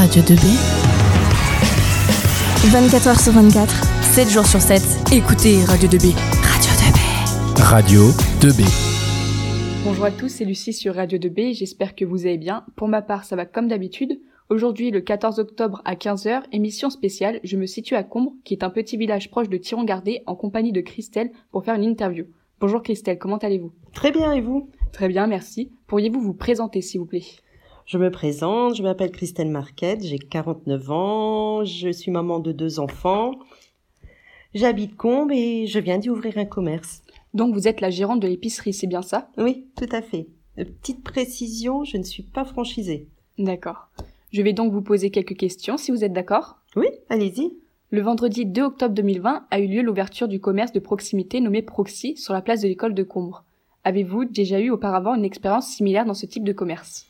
Radio 2B. 24h sur 24, 7 jours sur 7. Écoutez Radio 2B. Radio 2B. Radio 2B. Bonjour à tous, c'est Lucie sur Radio 2B, j'espère que vous allez bien. Pour ma part, ça va comme d'habitude. Aujourd'hui, le 14 octobre à 15h, émission spéciale, je me situe à Combre, qui est un petit village proche de Tiron-Gardé, en compagnie de Christelle, pour faire une interview. Bonjour Christelle, comment allez-vous? Très bien, et vous? Très bien, merci. Pourriez-vous vous présenter, s'il vous plaît? Je me présente, je m'appelle Christelle Marquette, j'ai 49 ans, je suis maman de deux enfants, j'habite Combe et je viens d'y ouvrir un commerce. Donc vous êtes la gérante de l'épicerie, c'est bien ça? Oui, tout à fait. Euh, Petite précision, je ne suis pas franchisée. D'accord. Je vais donc vous poser quelques questions, si vous êtes d'accord? Oui, allez-y. Le vendredi 2 octobre 2020 a eu lieu l'ouverture du commerce de proximité nommé Proxy sur la place de l'école de Combre. Avez-vous déjà eu auparavant une expérience similaire dans ce type de commerce?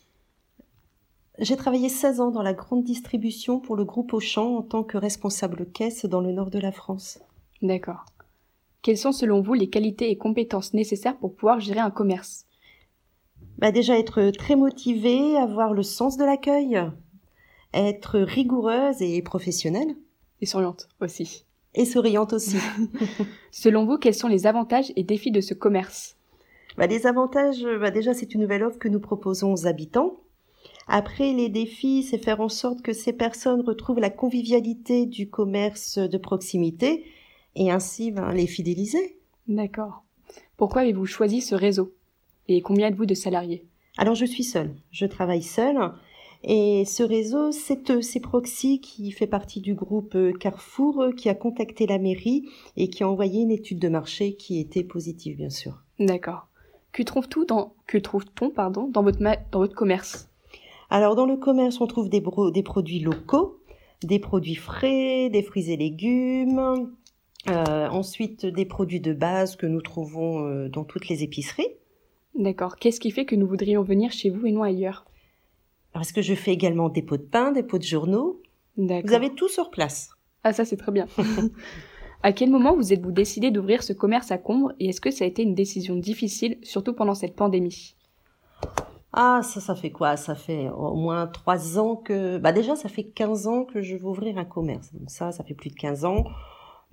J'ai travaillé 16 ans dans la grande distribution pour le groupe Auchan en tant que responsable caisse dans le nord de la France. D'accord. Quelles sont selon vous les qualités et compétences nécessaires pour pouvoir gérer un commerce? Bah déjà être très motivée, avoir le sens de l'accueil, être rigoureuse et professionnelle, Et souriante aussi. et souriante aussi. Selon vous, quels sont les avantages et défis de ce commerce? Bah, les avantages, bah, déjà, c'est une nouvelle offre que nous proposons aux habitants. Après, les défis, c'est faire en sorte que ces personnes retrouvent la convivialité du commerce de proximité et ainsi ben, les fidéliser. D'accord. Pourquoi avez-vous choisi ce réseau? Et combien êtes-vous de salariés? Alors, je suis seule. Je travaille seule. Et ce réseau, c'est eux, c'est Proxy qui fait partie du groupe euh, Carrefour, euh, qui a contacté la mairie et qui a envoyé une étude de marché qui était positive, bien sûr. D'accord. Que trouve-t-on dans, que trouve-t-on, pardon, dans votre, ma- dans votre commerce? Alors, dans le commerce, on trouve des, produits locaux, des produits frais, des fruits et légumes, euh, ensuite des produits de base que nous trouvons euh, dans toutes les épiceries. D'accord. Qu'est-ce qui fait que nous voudrions venir chez vous et non ailleurs? Parce que je fais également des pots de pain, des pots de journaux? D'accord. Vous avez tout sur place. Ah, ça, c'est très bien. à quel moment vous êtes-vous décidé d'ouvrir ce commerce à Combre et est-ce que ça a été une décision difficile, surtout pendant cette pandémie? Ah, ça, ça fait quoi? Ça fait au moins trois ans que... Bah déjà, ça fait 15 ans que je veux ouvrir un commerce. Donc ça, ça fait plus de 15 ans.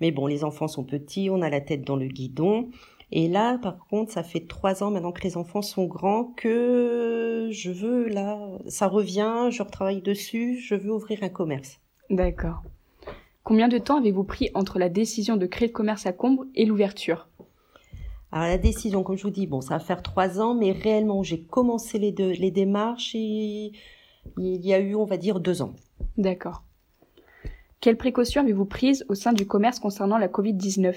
Mais bon, les enfants sont petits, on a la tête dans le guidon. Et là, par contre, ça fait trois ans maintenant que les enfants sont grands que je veux, là, ça revient, je retravaille dessus, je veux ouvrir un commerce. D'accord. Combien de temps avez-vous pris entre la décision de créer le commerce à Combre et l'ouverture? Alors la décision, comme je vous dis, bon, ça va faire trois ans, mais réellement, j'ai commencé les, deux, les démarches et il y a eu, on va dire, deux ans. D'accord. Quelles précautions avez-vous prises au sein du commerce concernant la Covid-19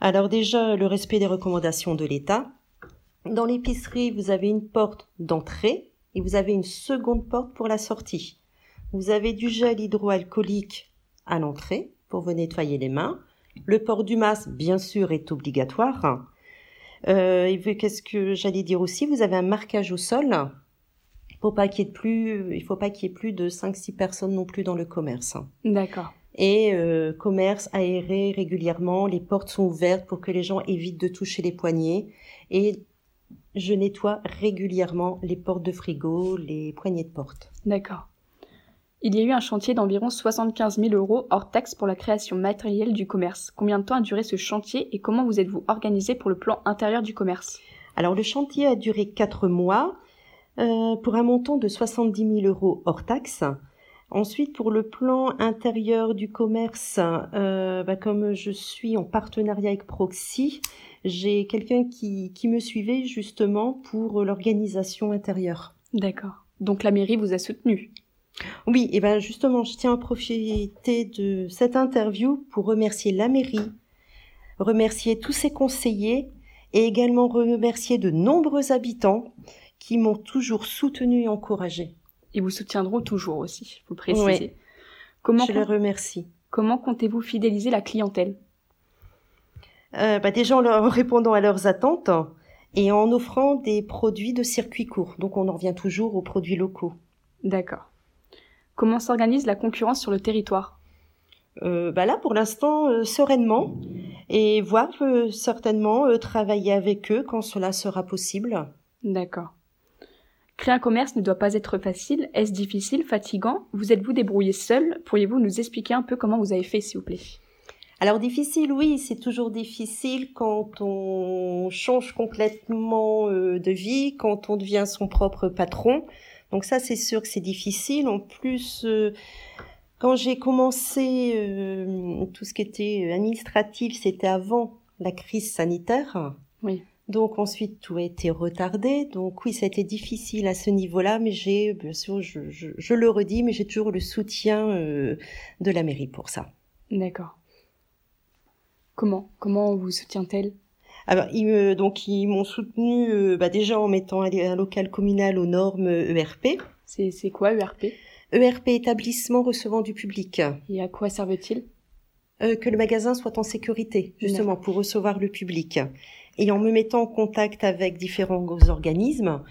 Alors déjà, le respect des recommandations de l'État. Dans l'épicerie, vous avez une porte d'entrée et vous avez une seconde porte pour la sortie. Vous avez du gel hydroalcoolique à l'entrée pour vous nettoyer les mains. Le port du masque, bien sûr, est obligatoire. Euh, qu'est-ce que j'allais dire aussi? Vous avez un marquage au sol. Faut pas qu'il y ait plus, il faut pas qu'il y ait plus de 5-6 personnes non plus dans le commerce D'accord. et euh, commerce aéré régulièrement. Les portes sont ouvertes pour que les gens évitent de toucher les poignées. Et je nettoie régulièrement les portes de frigo, les poignées de porte. D'accord. Il y a eu un chantier d'environ 75 000 euros hors taxe pour la création matérielle du commerce. Combien de temps a duré ce chantier et comment vous êtes-vous organisé pour le plan intérieur du commerce? Alors le chantier a duré quatre mois euh, pour un montant de 70 000 euros hors taxe. Ensuite, pour le plan intérieur du commerce, euh, bah, comme je suis en partenariat avec Proxy, j'ai quelqu'un qui, qui me suivait justement pour l'organisation intérieure. D'accord. Donc la mairie vous a soutenu. Oui, et ben justement, je tiens à profiter de cette interview pour remercier la mairie, remercier tous ses conseillers et également remercier de nombreux habitants qui m'ont toujours soutenu et encouragé. Et vous soutiendront toujours aussi, vous précisez. Ouais. Comment, je les remercie. comment comptez-vous fidéliser la clientèle? Euh, bah, déjà en leur répondant à leurs attentes et en offrant des produits de circuit court. Donc on en revient toujours aux produits locaux. D'accord. Comment s'organise la concurrence sur le territoire? Euh, bah là, pour l'instant, euh, sereinement, et voir euh, certainement euh, travailler avec eux quand cela sera possible. D'accord. Créer un commerce ne doit pas être facile. Est-ce difficile, fatigant? Vous êtes-vous débrouillé seul? Pourriez-vous nous expliquer un peu comment vous avez fait, s'il vous plaît? Alors difficile, oui, c'est toujours difficile quand on change complètement euh, de vie, quand on devient son propre patron. Donc ça, c'est sûr que c'est difficile. En plus, euh, quand j'ai commencé euh, tout ce qui était administratif, c'était avant la crise sanitaire. Oui. Donc ensuite, tout a été retardé. Donc oui, ça a été difficile à ce niveau-là, mais j'ai, bien sûr, je, je, je, le redis, mais j'ai toujours le soutien de la mairie pour ça. D'accord. Comment Comment vous soutient-elle? Alors, ils donc ils m'ont soutenu euh, bah, déjà en mettant un, local communal aux normes ERP. C'est c'est quoi ERP ERP établissement recevant du public. Et à quoi servait-il? Euh, Que le magasin soit en sécurité, justement pour recevoir le public. Et en me mettant en contact avec différents organismes,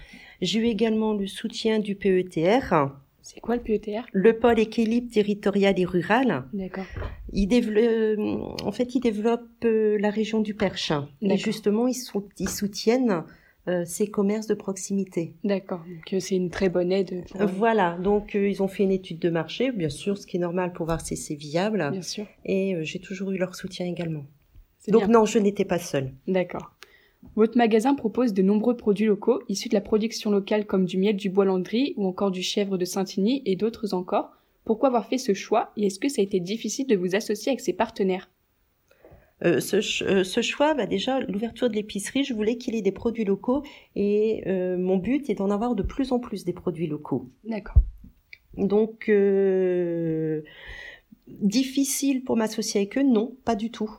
j'ai eu également le soutien du PETR c'est quoi le PETR Le pôle équilibre territorial et rural. D'accord. Il développe, en fait, il développe euh, la région du Perche. Et justement, ils, ils soutiennent euh, ces commerces de proximité. D'accord. Donc euh, c'est une très bonne aide. Voilà. Donc ils ont fait une étude de marché, bien sûr, ce qui est normal pour voir si c'est viable. Bien sûr. Et j'ai toujours eu leur soutien également. Donc non, je n'étais pas seule. D'accord. Votre magasin propose de nombreux produits locaux issus de la production locale comme du miel du bois Landry ou encore du chèvre de Saint-Igny et d'autres encore. Pourquoi avoir fait ce choix et est-ce que ça a été difficile de vous associer avec ces partenaires? Euh, ce, euh, ce, choix, bah déjà, l'ouverture de l'épicerie, je voulais qu'il ait des produits locaux et euh, mon but est d'en avoir de plus en plus des produits locaux. D'accord. Donc, difficile pour m'associer avec eux Non, pas du tout.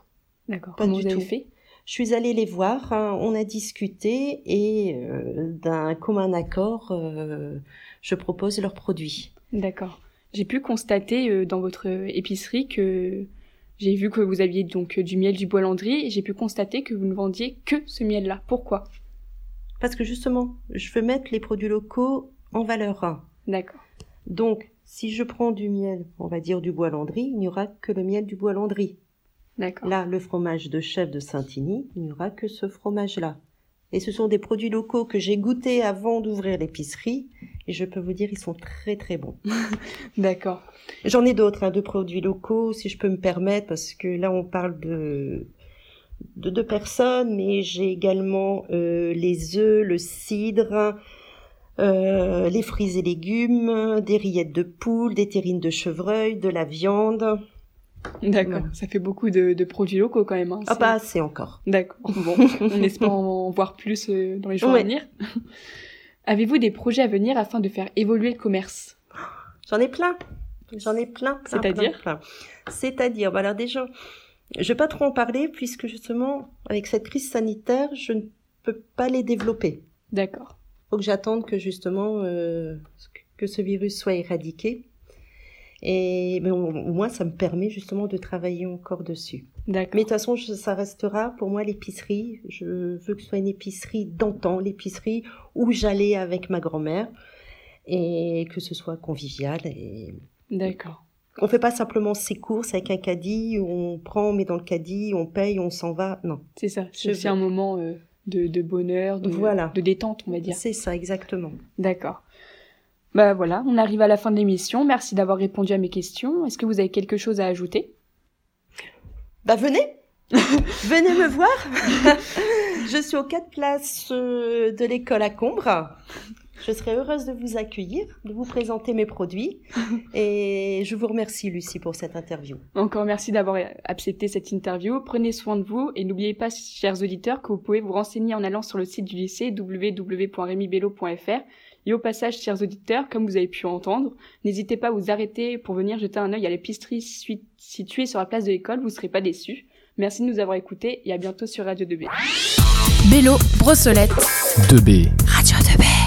D'accord. Comment vous avez fait? Je suis allée les voir, hein, on a discuté et euh, d'un commun accord, euh, je propose leurs produits. D'accord. J'ai pu constater euh, dans votre épicerie que j'ai vu que vous aviez donc du miel du bois Landry et j'ai pu constater que vous ne vendiez que ce miel-là. Pourquoi? Parce que justement, je veux mettre les produits locaux en valeur. D'accord. Donc, si je prends du miel, on va dire du bois Landry, il n'y aura que le miel du bois Landry. Là, le fromage de chef de Saint-Igny, il n'y aura que ce fromage-là. Et ce sont des produits locaux que j'ai goûtés avant d'ouvrir l'épicerie. Et je peux vous dire, ils sont très très bons. D'accord. J'en ai d'autres, hein, de produits locaux, si je peux me permettre, parce que là, on parle de de deux personnes, mais j'ai également euh, les œufs, le cidre, euh, les fruits et légumes, des rillettes de poule, des terrines de chevreuil, de la viande. D'accord, ça fait beaucoup de, produits locaux quand même. Hein. Ah pas assez encore. D'accord, bon, on espère en voir plus euh, dans les jours à venir. Avez-vous des projets à venir afin de faire évoluer le commerce? J'en ai plein, j'en ai plein. C'est-à-dire? C'est-à-dire, bah alors déjà, je vais pas trop en parler puisque justement, avec cette crise sanitaire, je ne peux pas les développer. D'accord. Faut que j'attende que justement euh, que ce virus soit éradiqué. Et mais au, moins, ça me permet justement de travailler encore dessus. Mais de toute façon, ça restera pour moi l'épicerie. Je veux que ce soit une épicerie d'antan, l'épicerie où j'allais avec ma grand-mère et que ce soit convivial. Et... D'accord. On fait pas simplement ses courses avec un caddie, on prend, on met dans le caddie, on paye, on s'en va. Non. C'est ça. C'est un moment euh, de, de, bonheur, de, voilà. de détente, on va dire. C'est ça, exactement. D'accord. Bah voilà, on arrive à la fin de l'émission. Merci d'avoir répondu à mes questions. Est-ce que vous avez quelque chose à ajouter? Bah venez Venez me voir Je suis aux quatre places euh, de l'école à Combre. Je serai heureuse de vous accueillir, de vous présenter mes produits. Et je vous remercie, Lucie, pour cette interview. Encore merci d'avoir accepté cette interview. Prenez soin de vous et n'oubliez pas, chers auditeurs, que vous pouvez vous renseigner en allant sur le site du lycée www.remibello.fr et au passage, chers auditeurs, comme vous avez pu entendre, n'hésitez pas à vous arrêter pour venir jeter un œil à l'épicerie située sur la place de l'école, vous ne serez pas déçus. Merci de nous avoir écoutés et à bientôt sur Radio 2B. Bélo, Brossolette. 2B. Radio 2B.